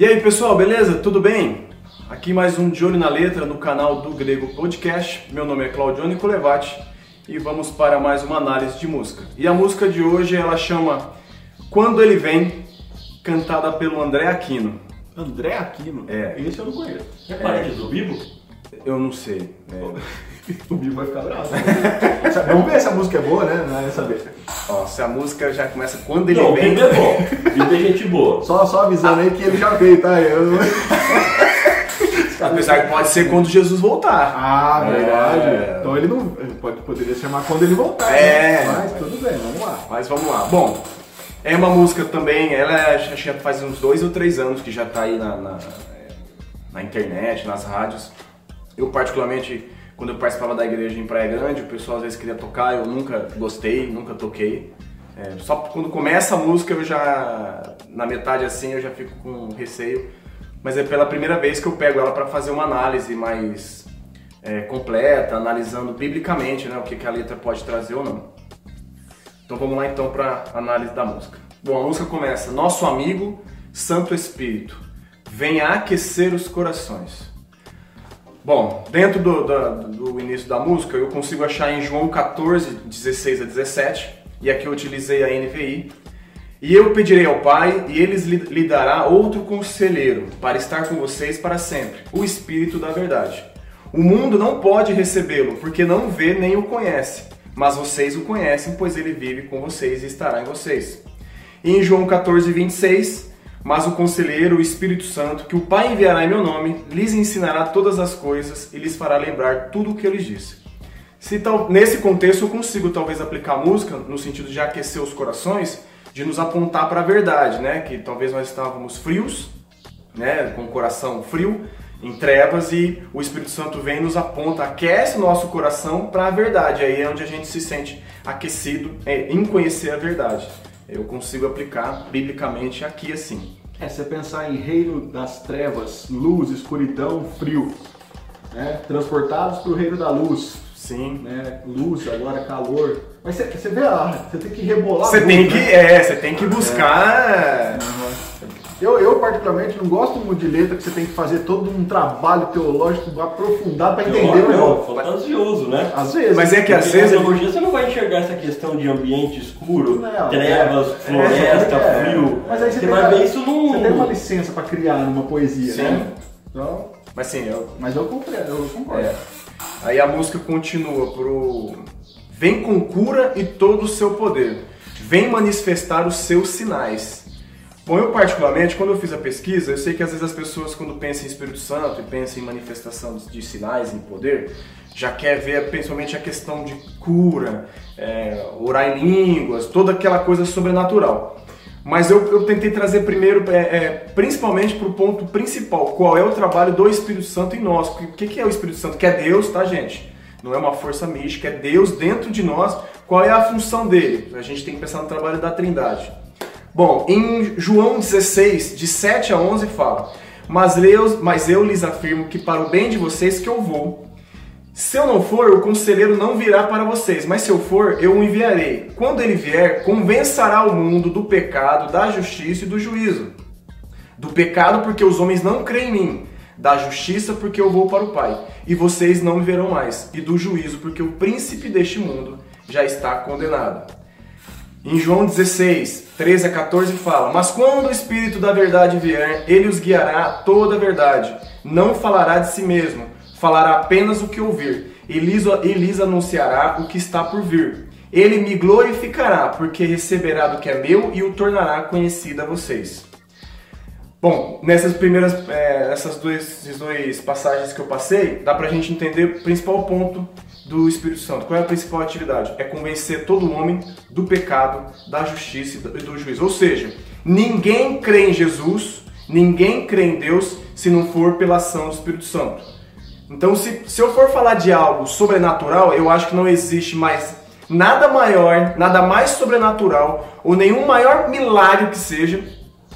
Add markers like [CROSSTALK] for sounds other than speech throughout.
E aí pessoal, beleza? Tudo bem? Aqui mais um De Olho na Letra no canal do Grego Podcast. Meu nome é Claudione Colevati e vamos para mais uma análise de música. E a música de hoje ela chama Quando Ele Vem, cantada pelo André Aquino. André Aquino? É. Esse eu não conheço. É parente do Bibo? Eu não sei. é. [LAUGHS] O Bibo vai ficar bravo. Vamos ver se a música é boa, né? Não é saber. Ó, se a música já começa Quando Ele Não, o Vem. Bibo é bom. Bibo é gente boa. Só, só avisando aí que ele já veio, tá? Eu... [LAUGHS] Apesar que pode ser quando Jesus voltar. Ah, verdade. É. Então ele não. ele Pode, poderia chamar quando ele voltar. É. Né? Mas tudo bem, vamos lá. Mas vamos lá. Bom, é uma música também, ela é- acho que já faz uns dois ou três anos que já tá aí na, na, na internet, nas rádios. Eu particularmente, quando eu participava da igreja em Praia Grande, o pessoal às vezes queria tocar, eu nunca gostei, nunca toquei. É, só quando começa a música eu já, na metade assim, eu já fico com receio. Mas é pela primeira vez que eu pego ela para fazer uma análise mais é, completa, analisando biblicamente né, o que, que a letra pode trazer ou não. Então vamos lá então para análise da música. Bom, a música começa: Nosso amigo Santo Espírito, venha aquecer os corações. Bom, dentro do, da- do início da música eu consigo achar em João 14, 16 a 17, e aqui eu utilizei a NVI. E eu pedirei ao Pai, e ele lhe lhe dará outro conselheiro para estar com vocês para sempre, o Espírito da Verdade. O mundo não pode recebê-lo, porque não vê nem o conhece, mas vocês o conhecem, pois ele vive com vocês e estará em vocês. E em João 14, 26, mas o conselheiro, o Espírito Santo, que o Pai enviará em meu nome, lhes ensinará todas as coisas e lhes fará lembrar tudo o que eu lhes disse. Se tal, nesse contexto eu consigo talvez aplicar a música no sentido de aquecer os corações, de nos apontar para a verdade, né? Que talvez nós estávamos frios, né? Com o coração frio, em trevas e o Espírito Santo vem nos aponta, aquece nosso coração para a verdade. Aí é onde a gente se sente aquecido é, em conhecer a verdade. Eu consigo aplicar biblicamente aqui assim. É, você pensar em reino das trevas, luz, escuridão, frio. Né? Transportados para o reino da luz. Sim. Né? Luz, agora calor. Mas você, vê, você tem que rebolar Você tem que, né? é, você tem que buscar. Eu, eu, particularmente, não gosto muito de letra que você tem que fazer todo um trabalho teológico aprofundado para entender o não, negócio. fantasioso, né? Às vezes. Mas é que às vezes. na teologia você não vai enxergar essa questão de ambiente escuro, Não, trevas, é, floresta, é, frio. Mas aí você, você tem vai uma- ver isso num. Você tem uma licença para criar numa poesia, Sim. né? Então, Mas sim, eu, mas eu concordo. Eu concordo. É. Aí a música continua pro Vem com cura e todo o seu poder. Vem manifestar os seus sinais. Bom, eu particularmente, quando eu fiz a pesquisa, eu sei que às vezes as pessoas quando pensam em Espírito Santo e pensam em manifestação de sinais, em poder, já quer ver principalmente a questão de cura, é, orar em línguas, toda aquela coisa sobrenatural. Mas eu, eu tentei trazer primeiro, é, é, principalmente para o ponto principal, qual é o trabalho do Espírito Santo em nós. O que, que é o Espírito Santo? Que é Deus, tá, gente? Não é uma força mística, é Deus dentro de nós. Qual é a função dele? A gente tem que pensar no trabalho da Trindade. Bom, em João 16, de 7 a 11, fala: mas eu, mas eu lhes afirmo que para o bem de vocês que eu vou. Se eu não for, o conselheiro não virá para vocês, mas se eu for, eu o enviarei. Quando ele vier, convencerá o mundo do pecado, da justiça e do juízo. Do pecado, porque os homens não creem em mim. Da justiça, porque eu vou para o Pai, e vocês não me verão mais. E do juízo, porque o príncipe deste mundo já está condenado. Em João 16, 13 a 14 fala: Mas quando o Espírito da verdade vier, ele os guiará a toda a verdade. Não falará de si mesmo, falará apenas o que ouvir, e lhes, anunciará o que está por vir. Ele me glorificará, porque receberá do que é meu e o tornará conhecido a vocês. Bom, nessas primeiras, é, essas duas passagens que eu passei, dá pra gente entender o principal ponto do Espírito Santo. Qual é a principal atividade? É convencer todo homem do pecado, da justiça e do, juízo. Ou seja, ninguém crê em Jesus, ninguém crê em Deus se não for pela ação do Espírito Santo. Então, se, se eu for falar de algo sobrenatural, eu acho que não existe mais nada maior, nada mais sobrenatural, ou nenhum maior milagre que seja,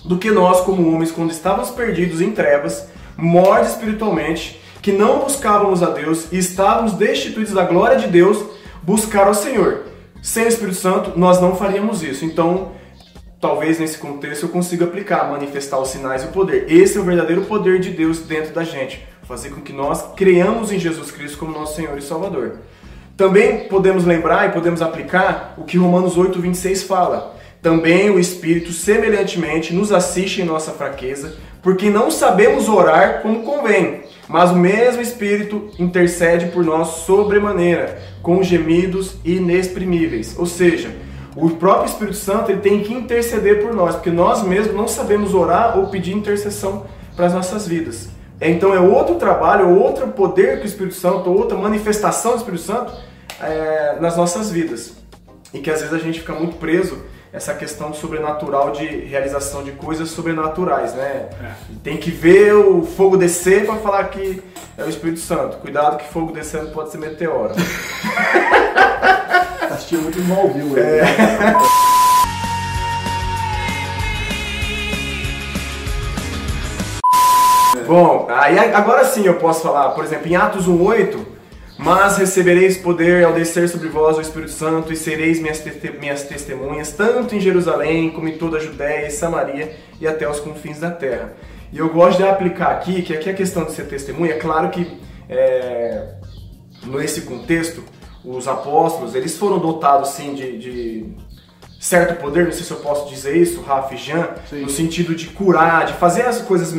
do que nós, como homens, quando estávamos perdidos em trevas, mortos espiritualmente, que não buscávamos a Deus e estávamos destituídos da glória de Deus, buscar ao Senhor. Sem o Espírito Santo, nós não faríamos isso. Então, talvez nesse contexto eu consiga aplicar, manifestar os sinais e o poder. Esse é o verdadeiro poder de Deus dentro da gente, fazer com que nós creamos em Jesus Cristo como nosso Senhor e Salvador. Também podemos lembrar e podemos aplicar o que Romanos 8:26 fala. Também o Espírito semelhantemente nos assiste em nossa fraqueza, porque não sabemos orar como convém, mas o mesmo Espírito intercede por nós sobremaneira, com gemidos inexprimíveis. Ou seja, o próprio Espírito Santo ele tem que interceder por nós, porque nós mesmos não sabemos orar ou pedir intercessão para as nossas vidas. Então é outro trabalho, outro poder que o Espírito Santo, outra manifestação do Espírito Santo é, nas nossas vidas. E que às vezes a gente fica muito preso essa questão sobrenatural de realização de coisas sobrenaturais, né? É. Tem que ver o fogo descer para falar que é o Espírito Santo. Cuidado que fogo descendo pode ser meteoro. [LAUGHS] Assistiu muito Smallville. É. Né? [LAUGHS] Bom, aí agora sim eu posso falar, por exemplo, em Atos 1:8 mas recebereis poder ao descer sobre vós o Espírito Santo e sereis minhas, te minhas testemunhas, tanto em Jerusalém como em toda a Judéia e Samaria e até os confins da terra. E eu gosto de aplicar aqui, que aqui a questão de ser testemunha, é claro que é, nesse contexto, os apóstolos, eles foram dotados sim de, de certo poder, não sei se eu posso dizer isso, Rafa e Jean, sim. no sentido de curar, de fazer as coisas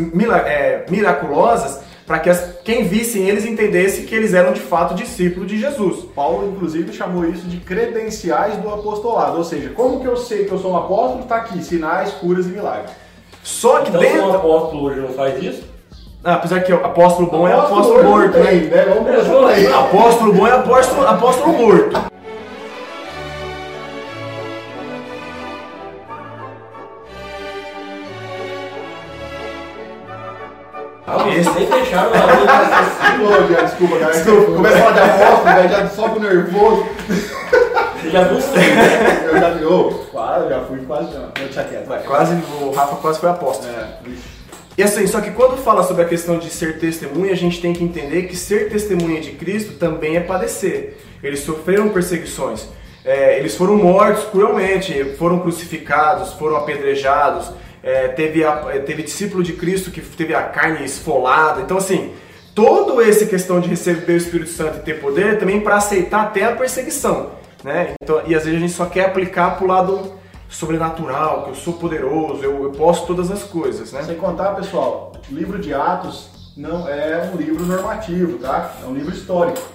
é, miraculosas, para que as, quem vissem eles entendesse que eles eram de fato discípulos de Jesus. Paulo, inclusive, chamou isso de credenciais do apostolado, ou seja, como que eu sei que eu sou um apóstolo? Está aqui, sinais, curas e milagres. Só que então, dentro... um apóstolo hoje não faz isso? Ah, apesar que o apóstolo bom apóstolo é apóstolo morto, né? né? Vamos aí. Apóstolo bom é apóstolo, apóstolo morto. Esse nem fecharam a linha Desculpa, cara. Desculpa. Começa a falar de apóstolo, já sobe nervoso. Você já viu né? Eu já vi, oh, quase, já fui quase, não. Deixa quieto, vai. Quase, o Rafa quase foi apóstolo. É, e assim, só que quando fala sobre a questão de ser testemunha, a gente tem que entender que ser testemunha de Cristo também é padecer. Eles sofreram perseguições. É, eles foram mortos cruelmente, foram crucificados, foram apedrejados, é, teve, a, é, teve discípulo de Cristo que teve a carne esfolada. Então, assim, todo esse questão de receber o Espírito Santo e ter poder é também para aceitar até a perseguição. Né? Então, e às vezes a gente só quer aplicar para o lado sobrenatural, que eu sou poderoso, eu, eu posso todas as coisas. Né? Sem contar, pessoal, o livro de Atos não é um livro normativo, tá? É um livro histórico.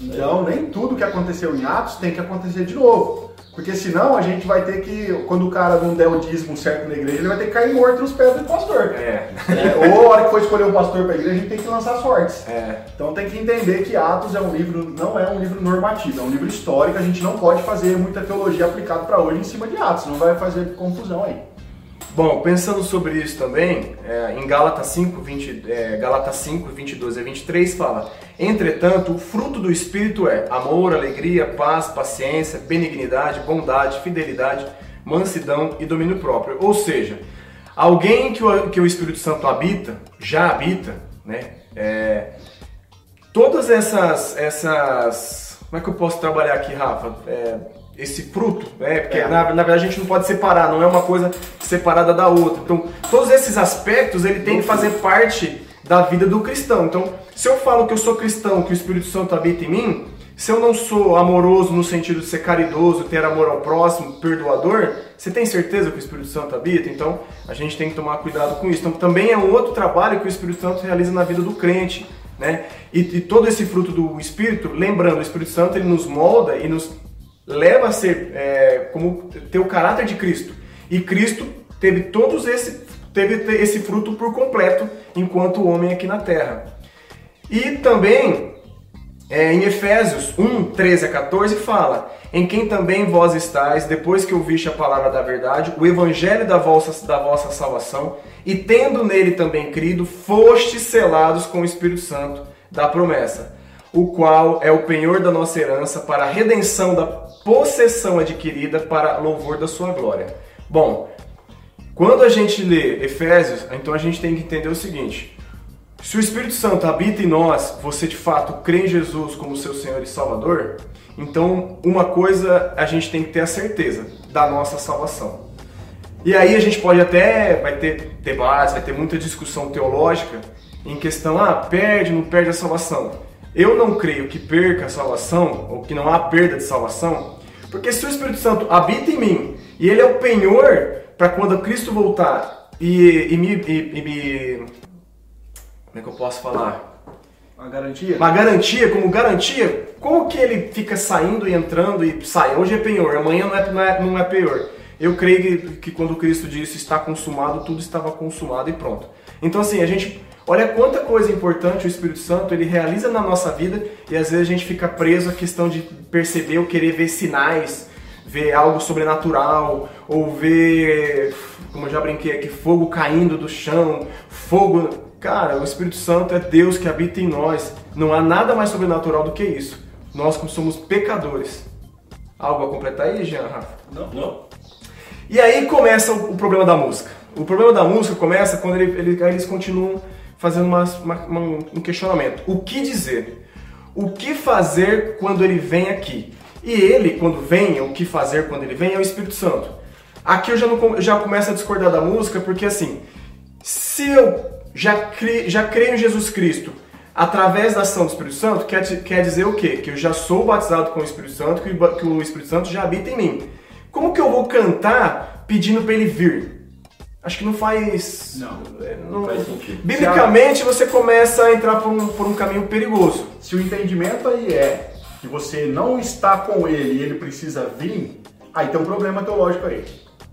Então, nem tudo que aconteceu em Atos tem que acontecer de novo. Porque senão a gente vai ter que, quando o cara não der o dízimo certo na igreja, ele vai ter que cair morto nos pés do pastor. É. é ou a hora que for escolher um pastor para a igreja, a gente tem que lançar sortes. É. Então tem que entender que Atos é um livro, não é um livro normativo, é um livro histórico, a gente não pode fazer muita teologia aplicada para hoje em cima de Atos, não vai fazer confusão aí. Bom, pensando sobre isso também, é, em Gálatas 5, 20, é, Gálatas 5, 22 a 23 fala: Entretanto, o fruto do Espírito é amor, alegria, paz, paciência, benignidade, bondade, fidelidade, mansidão e domínio próprio. Ou seja, alguém que o, que o Espírito Santo habita, já habita, né? É, todas essas, essas. Como é que eu posso trabalhar aqui, Rafa? É, esse fruto, né? Porque é. na, na, verdade a gente não pode separar, não é uma coisa separada da outra. Então, todos esses aspectos ele tem que fazer parte da vida do cristão. Então, se eu falo que eu sou cristão, que o Espírito Santo habita em mim, se eu não sou amoroso no sentido de ser caridoso, ter amor ao próximo, perdoador, você tem certeza que o Espírito Santo habita? Então, a gente tem que tomar cuidado com isso. Então, também é um outro trabalho que o Espírito Santo realiza na vida do crente. Né? E, e todo esse fruto do Espírito, lembrando, o Espírito Santo ele nos molda e nos leva a ser é, como ter o caráter de Cristo. E Cristo teve todos esse teve esse fruto por completo enquanto homem aqui na terra. E também é, em Efésios 1, 13 a 14 fala: Em quem também vós estáis, depois que ouviste a palavra da verdade, o evangelho da vossa, da vossa salvação, e tendo nele também crido, fostes selados com o Espírito Santo da promessa, o qual é o penhor da nossa herança para a redenção da possessão adquirida para louvor da sua glória. Bom, quando a gente lê Efésios, então a gente tem que entender o seguinte: se o Espírito Santo habita em nós, você de fato crê em Jesus como seu Senhor e Salvador, então uma coisa a gente tem que ter a certeza da nossa salvação. E aí a gente pode até, vai ter debates, vai ter muita discussão teológica em questão, ah, perde, não perde a salvação. Eu não creio que perca a salvação, ou que não há perda de salvação, porque se o Espírito Santo habita em mim, e ele é o penhor para quando Cristo voltar e, e, me, e, e me... Como é que eu posso falar? Uma garantia? Uma garantia, como garantia, como que ele fica saindo e entrando e sai? Hoje é penhor, amanhã não é, não é, não é penhor. Eu creio que, que quando Cristo disse está consumado, tudo estava consumado e pronto. Então assim, a gente olha quanta coisa importante o Espírito Santo ele realiza na nossa vida e às vezes a gente fica preso à questão de perceber ou querer ver sinais, ver algo sobrenatural ou ver, como eu já brinquei aqui, fogo caindo do chão, fogo. Cara, o Espírito Santo é Deus que habita em nós. Não há nada mais sobrenatural do que isso. Nós como somos pecadores. Algo a completar aí, Jean, Rafa? Não, não. E aí começa o, problema da música. O problema da música começa quando ele, ele, eles continuam fazendo uma, uma, um questionamento. O que dizer? O que fazer quando ele vem aqui? E ele, quando vem, o que fazer quando ele vem é o Espírito Santo. Aqui eu já, não, já começo a discordar da música, porque assim, se eu já, já creio em Jesus Cristo através da ação do Espírito Santo, quer, quer dizer o quê? Que eu já sou batizado com o Espírito Santo, que, que o Espírito Santo já habita em mim. Como que eu vou cantar pedindo para ele vir? Acho que não faz. Não, é, não faz sentido. Biblicamente você começa a entrar por um, por um caminho perigoso. Se o entendimento aí é que você não está com ele e ele precisa vir, aí tem um problema teológico aí.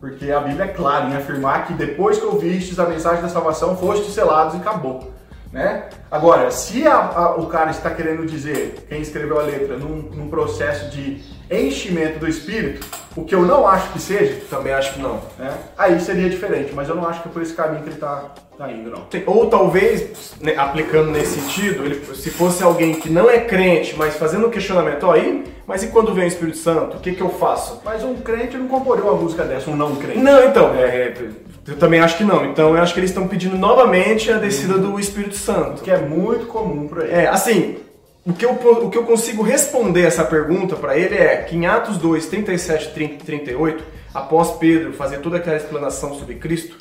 Porque a Bíblia é clara em afirmar que depois que ouvistes a mensagem da salvação, fostes selados e acabou. Né? Agora, se a, a, o cara está querendo dizer, quem escreveu a letra, num, num, processo de enchimento do espírito, o que eu não acho que seja, também acho que não, né? aí seria diferente, mas eu não acho que é por esse caminho que ele está tá indo, não. Ou talvez, né, aplicando nesse sentido, ele, se fosse alguém que não é crente, mas fazendo um questionamento, ó, aí, mas e quando vem o Espírito Santo, o que, que eu faço? Mas um crente não comporia uma música dessa, um não crente. Não, então, é, é eu também acho que não. Então eu acho que eles estão pedindo novamente a descida do Espírito Santo. Que é muito comum para ele. É, assim, o que, eu, o que eu consigo responder essa pergunta para ele é que em Atos 2, 37 e 38, após Pedro fazer toda aquela explanação sobre Cristo,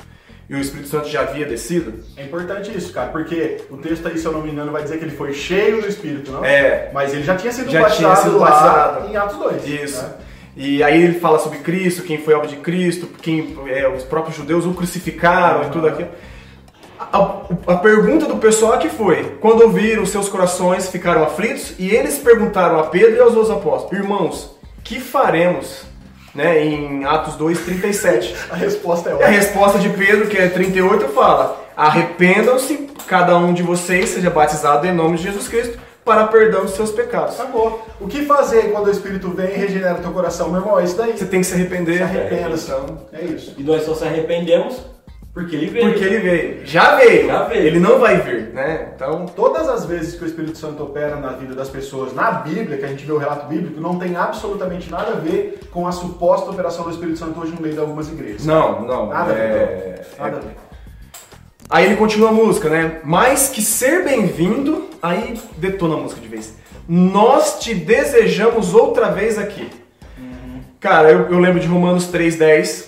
e o Espírito Santo já havia descido? É importante isso, cara, porque o texto aí, se eu não me engano, vai dizer que ele foi cheio do Espírito, não? É. Mas ele já tinha sido já batizado, tinha sido batizado. em Atos 2. Isso. Né? E aí ele fala sobre Cristo, quem foi alvo de Cristo, quem é, os próprios judeus o crucificaram uhum. e tudo aquilo. A, a, pergunta do pessoal aqui foi: quando ouviram, seus corações ficaram aflitos e eles perguntaram a Pedro e aos outros apóstolos: Irmãos, que faremos? Né, em Atos 2:37. A resposta é. A resposta de Pedro, que é 38, fala: Arrependam-se, cada um de vocês seja batizado em nome de Jesus Cristo para perdão dos seus pecados. Acabou. O que fazer quando o Espírito vem e regenera o teu coração? Meu irmão, é isso daí. Você tem que se arrepender. Se arrependa, então. É isso. E nós só se arrependemos porque ele veio. Porque ele veio. Já veio. Já veio. Ele não vai vir, né? Então, todas as vezes que o Espírito Santo opera na vida das pessoas, na Bíblia, que a gente vê o relato bíblico, não tem absolutamente nada a ver com a suposta operação do Espírito Santo hoje no meio de algumas igrejas. Não, não. Nada é... a ver. Nada a ver. Aí ele continua a música, né? Mais que ser bem-vindo, aí detona a música de vez. Nós te desejamos outra vez aqui. Uhum. Cara, eu, eu, lembro de Romanos 3,10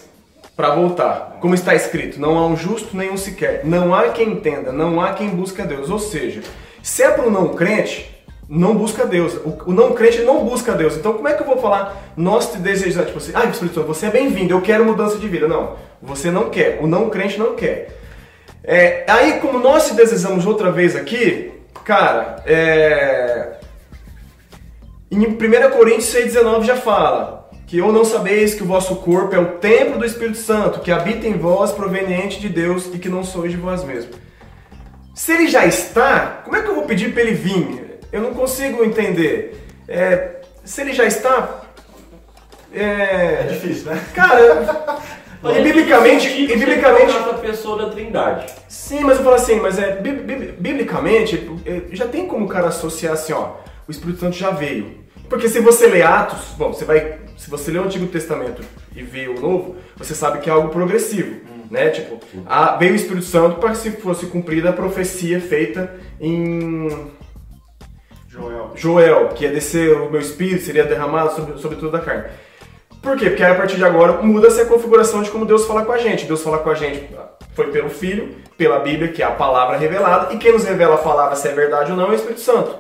para voltar. Como está escrito: Não há um justo nenhum sequer. Não há quem entenda, não há quem busque a Deus. Ou seja, se é para o não crente, não busca Deus. O, o, não crente não busca Deus. Então, como é que eu vou falar, nós te desejamos? Tipo assim, ah, Espírito Santo, você é bem-vindo, eu quero mudança de vida. Não, você não quer. O não crente não quer. É, aí, como nós te desejamos outra vez aqui, cara, é, em 1 Coríntios 6,19 já fala que ou não sabeis que o vosso corpo é o templo do Espírito Santo, que habita em vós, proveniente de Deus e que não sois de vós mesmos. Se ele já está, como é que eu vou pedir para ele vir? Eu não consigo entender. É, se ele já está. É, é difícil, né? Cara, E biblicamente, e biblicamente a pessoa da Trindade. Sim, mas eu falo assim, mas é biblicamente é, já tem como o cara associar assim, ó, o Espírito Santo já veio. Porque se você lê Atos, bom, você vai, se você lê o Antigo Testamento e vê o Novo, você sabe que é algo progressivo, hum. né? Tipo, a, veio o Espírito Santo para que se fosse cumprida a profecia feita em Joel. Joel, que ia descer o meu espírito, seria derramado sobre, sobre toda a carne. Por quê? Porque a partir de agora muda-se a configuração de como Deus fala com a gente. Deus fala com a gente foi pelo Filho, pela Bíblia, que é a palavra revelada, e quem nos revela a palavra se é verdade ou não é o Espírito Santo.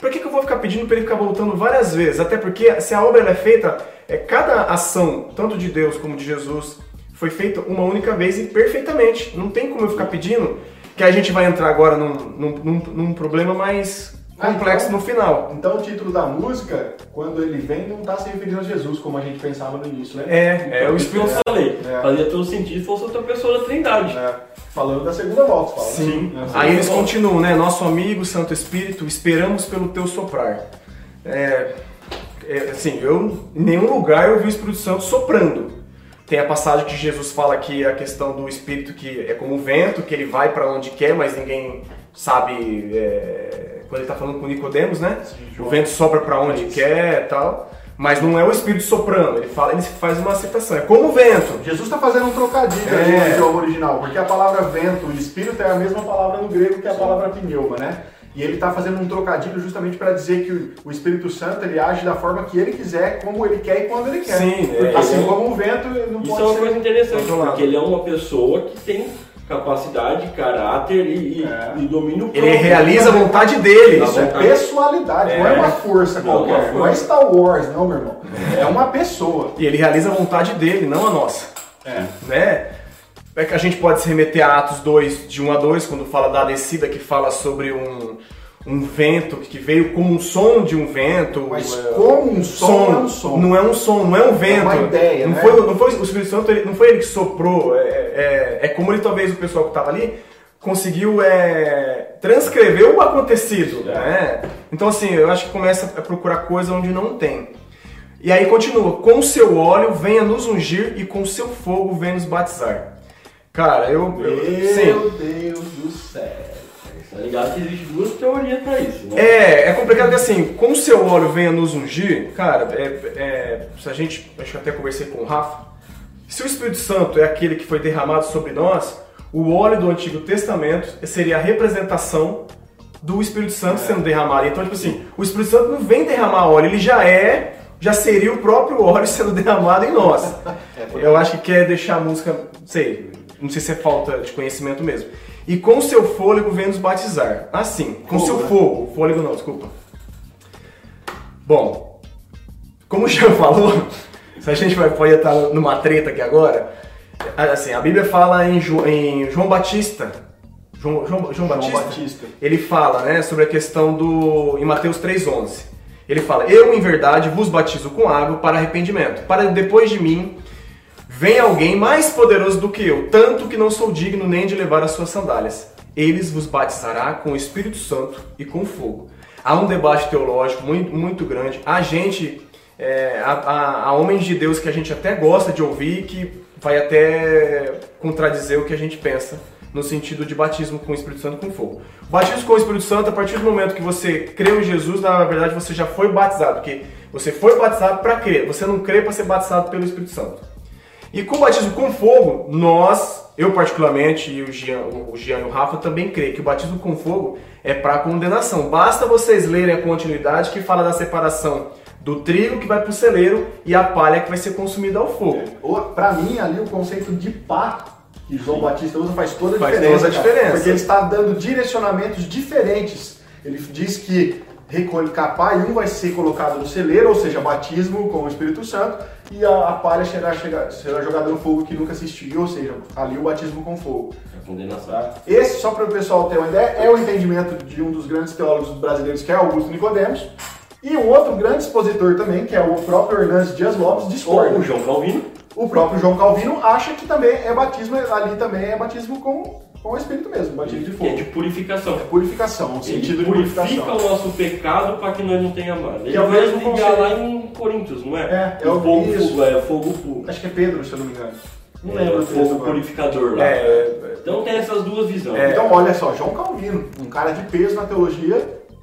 Por que, que eu vou ficar pedindo para ele ficar voltando várias vezes? Até porque se a obra é feita, é, cada ação, tanto de Deus como de Jesus, foi feita uma única vez e perfeitamente. Não tem como eu ficar pedindo que a gente vai entrar agora num, num, num, num problema mais complexo então, no final. Então o título da música, quando ele vem, não está se referindo a Jesus, como a gente pensava no início, né? É, é o Espírito Eu falei, É. fazia todo sentido se fosse outra pessoa da Trindade. É, falando da segunda volta, fala. Sim. né? Aí eles Bom. continuam, né? Nosso amigo Santo Espírito, esperamos pelo teu soprar. É, é, assim, eu em nenhum lugar eu vi o Espírito Santo soprando. Tem a passagem que Jesus fala que a questão do Espírito que é como o vento, que ele vai para onde quer, mas ninguém sabe. é, quando ele está falando com Nicodemos, né? o João. vento sopra para onde Isso. quer, tal. Mas não é o Espírito soprando. Ele fala, ele faz uma citação. É como o vento. Jesus está fazendo um trocadilho É. ali no idioma original, porque a palavra vento e espírito é a mesma palavra no grego que a palavra pneuma, né? E ele está fazendo um trocadilho justamente para dizer que o- o Espírito Santo ele age da forma que ele quiser, como ele quer e quando ele quer. Sim, é. assim como o vento ele não Isso pode é uma ser. coisa interessante, porque ele é uma pessoa que tem capacidade, caráter e, e- É. e domínio Ele próprio. realiza a vontade dele. Isso é pessoalidade, não é uma força Não, qualquer, uma não é força. Star Wars, não, meu irmão. É uma pessoa. E ele realiza a vontade dele, não a nossa. É. Né? É que a gente pode se remeter a Atos 2, de 1 a 2, quando fala da descida, que fala sobre um, um vento que veio como um som de um vento. Mas é, como um som, é um som. Não é um som, não é um vento. uma ideia, não, né? foi, não foi o Espírito Santo, ele- não foi ele que soprou. É, é, é como ele, talvez, o pessoal que estava ali conseguiu é, transcrever o acontecido. Né? Então, assim, eu acho que começa a procurar coisa onde não tem. E aí continua, com seu óleo venha nos ungir e com seu fogo venha nos batizar. Cara, eu. eu sim. Meu Deus do céu. Tá ligado que existe duas teorias pra isso, né? É, é complicado que assim, com seu óleo venha nos ungir, cara, é, é, se a gente, acho que até conversei com o Rafa, se o Espírito Santo é aquele que foi derramado sobre nós, o óleo do Antigo Testamento seria a representação do Espírito Santo sendo derramado. Então, tipo assim, o Espírito Santo não vem derramar óleo, ele já é, já seria o próprio óleo [LAUGHS] sendo derramado em nós. Eu acho que quer deixar a música, sei, não sei se é falta de conhecimento mesmo. E com seu fôlego vem nos batizar. Assim, com Fogo, seu né? fogo. Fôlego não, desculpa. Bom, como [LAUGHS] o Jean falou, se a gente vai, pode estar numa treta aqui agora, assim, a Bíblia fala em, Jo- em João Batista. João, João, João João Batista? Batista. Ele fala, né, sobre a questão do. em Mateus 3,11. Ele fala: Eu, em verdade, vos batizo com água para arrependimento. Para depois de mim vem alguém mais poderoso do que eu, tanto que não sou digno nem de levar as suas sandálias. Eles vos batizará com o Espírito Santo e com fogo. Há um debate teológico muito, muito grande. Há gente, é, há, homens de Deus que a gente até gosta de ouvir que vai até contradizer o que a gente pensa no sentido de batismo com o Espírito Santo com fogo. O batismo com o Espírito Santo, a partir do momento que você creu em Jesus, na verdade você já foi batizado, porque você foi batizado para crer, você não crê para ser batizado pelo Espírito Santo. E com o batismo com fogo, nós, eu particularmente, e o Gian, o Gian e o Rafa também crê que o batismo com fogo é para condenação. Basta vocês lerem a continuidade que fala da separação do trigo que vai para o celeiro e a palha que vai ser consumida ao fogo. O- Pra mim, ali, o conceito de pá que João Batista usa faz toda a Faz diferença. toda a diferença. Porque ele está dando direcionamentos diferentes. Ele diz que recolhe capá e um vai ser colocado no celeiro, ou seja, batismo com o Espírito Santo, e a, a palha será, será jogada no fogo que nunca assistiu, ou seja, ali o batismo com fogo. A condenação. Tá? Esse, só para o pessoal ter uma ideia, é o entendimento de um dos grandes teólogos brasileiros, que é Augusto Nicodemos, e um outro grande expositor também, que é o próprio Hernandes Dias Lopes, discorda. Ou o João Calvino. O próprio João Calvino acha que também é batismo, ali também é batismo com, com o Espírito mesmo, batismo de Que é fogo. de purificação. Purificação, um Ele sentido de purifica purificação. o nosso pecado para que nós não tenhamos mais. Ele Que é o mesmo conceito. lá em Coríntios, não é? É, é o fogo, isso. fogo, é fogo, fogo. Acho que é Pedro, se eu não me engano. Não É, lembro o fogo agora. purificador lá. É, Então tem essas duas visões. É. Então, olha só, João Calvino, um cara de peso na teologia,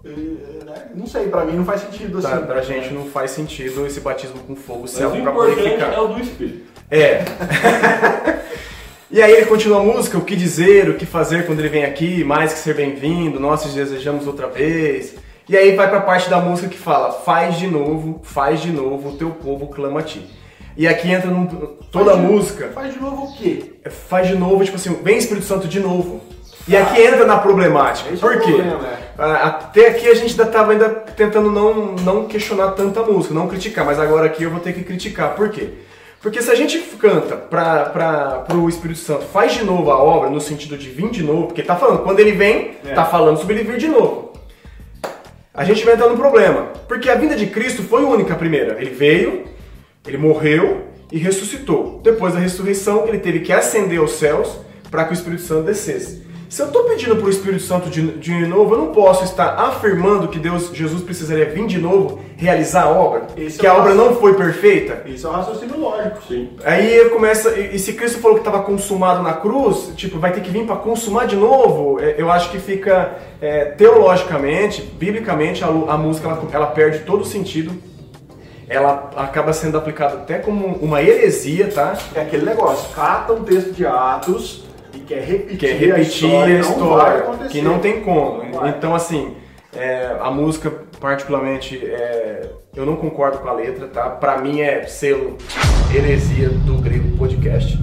né, não sei, pra mim não faz sentido assim. pra, pra gente não faz sentido esse batismo com fogo Mas ser o algo pra importante purificar. é o do Espírito. É. [LAUGHS] e aí ele continua a música, o que dizer, o que fazer quando ele vem aqui, mais que ser bem-vindo, nós te desejamos outra vez. E aí vai pra parte da música que fala, faz de novo, faz de novo, o teu povo clama a ti. E aqui entra num, toda a música, Faz de novo o quê? faz de novo, tipo assim, vem Espírito Santo de novo. E aqui entra na problemática. É Por quê? né? Ah, Até aqui a gente ainda estava ainda tentando não, não questionar tanta música, não criticar, mas agora aqui eu vou ter que criticar. Por quê? Porque se a gente canta para o Espírito Santo, faz de novo a obra, no sentido de vir de novo, porque tá falando, quando ele vem, É. tá falando sobre ele vir de novo. A gente vai entrar num problema. Porque a vinda de Cristo foi única a primeira. Ele veio, ele morreu e ressuscitou. Depois da ressurreição, ele teve que ascender aos céus para que o Espírito Santo descesse. Se eu estou pedindo para o Espírito Santo de, de novo, eu não posso estar afirmando que Deus, Jesus precisaria vir de novo, realizar a obra, Esse que é a obra não foi perfeita. Isso é um raciocínio lógico. Sim. Aí começa, e e se Cristo falou que estava consumado na cruz, tipo, vai ter que vir para consumar de novo. É, Eu acho que fica é, teologicamente, biblicamente, a, a música ela, ela perde todo o sentido. Ela acaba sendo aplicada até como uma heresia, tá? É aquele negócio, cata um texto de Atos e quer repetir, Que é repetir a a história, história, não que não tem como. Não. Então, assim, é, a música, particularmente, é, eu não concordo com a letra, tá? Pra mim é selo heresia do grego podcast.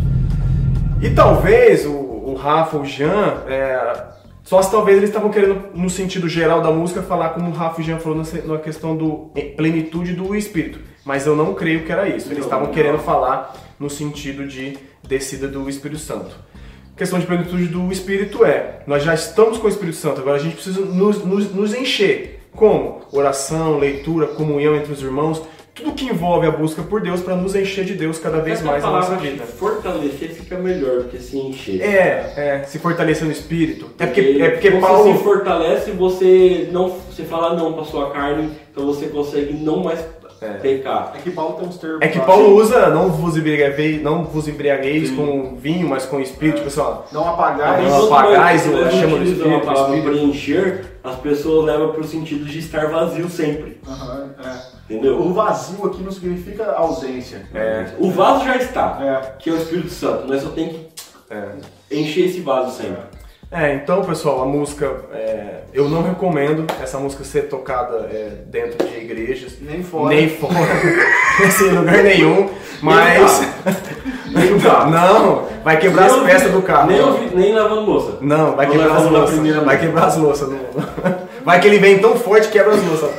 E talvez o, o Rafa, o Jean, é, só se talvez eles estavam querendo, no sentido geral da música, falar como o Rafa e o Jean falou na, questão do plenitude do espírito. Mas eu não creio que era isso. Eles estavam querendo falar no sentido de descida do Espírito Santo. Questão de plenitude do Espírito é, nós já estamos com o Espírito Santo, agora a gente precisa nos, nos, nos encher. Como? Oração, leitura, comunhão entre os irmãos, tudo que envolve a busca por Deus para nos encher de Deus cada vez Essa mais na nossa vida. fortalecer fica melhor do que se encher. É, é, se fortalecer no Espírito. É porque, é porque você Paulo... se fortalece, você não, você fala não para sua carne, então você consegue não mais pecar. É que Paulo tem uns termos. É que Paulo usa não vos embriagueis, não vos embriagueis com vinho, mas com espírito, pessoal. Não apagar Não, isso. Enquanto apagais, eu chamo de espírito, a palavra espírito. preencher, as pessoas levam para o sentido de estar vazio sempre. Aham, é. Entendeu? O vazio aqui não significa ausência. É, O vaso já está, É. que é o Espírito Santo, nós só tem que é. encher esse vaso sempre. É, então, pessoal, a música, é, eu não recomendo essa música ser tocada é, dentro de igrejas, Nem fora. nem fora, [LAUGHS] assim, em lugar nenhum, mas... Nem carro. Não, vai quebrar as Nem peças ouvi- do carro. Nem, ouvi- nem lavando louça. Não, vai Não quebrar as louças. Vai quebrar as louças. Vai que ele vem tão forte que quebra as louças.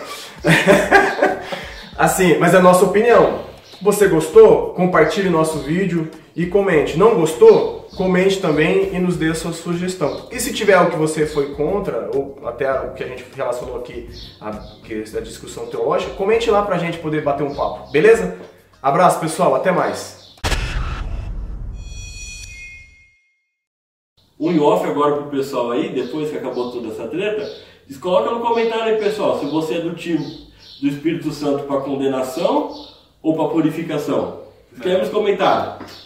[LAUGHS] Assim, mas é a nossa opinião. Você gostou? Compartilhe nosso vídeo e comente. Não gostou? Comente também e nos dê a sua sugestão. E se tiver algo que você foi contra, ou até o que a gente relacionou aqui, a, é a discussão teológica, comente lá pra gente poder bater um papo, beleza? Abraço, pessoal, até mais. Um off agora pro pessoal aí, depois que acabou toda essa treta, coloca no comentário aí, pessoal, se você é do time do Espírito Santo para condenação ou para purificação. Escreve nos.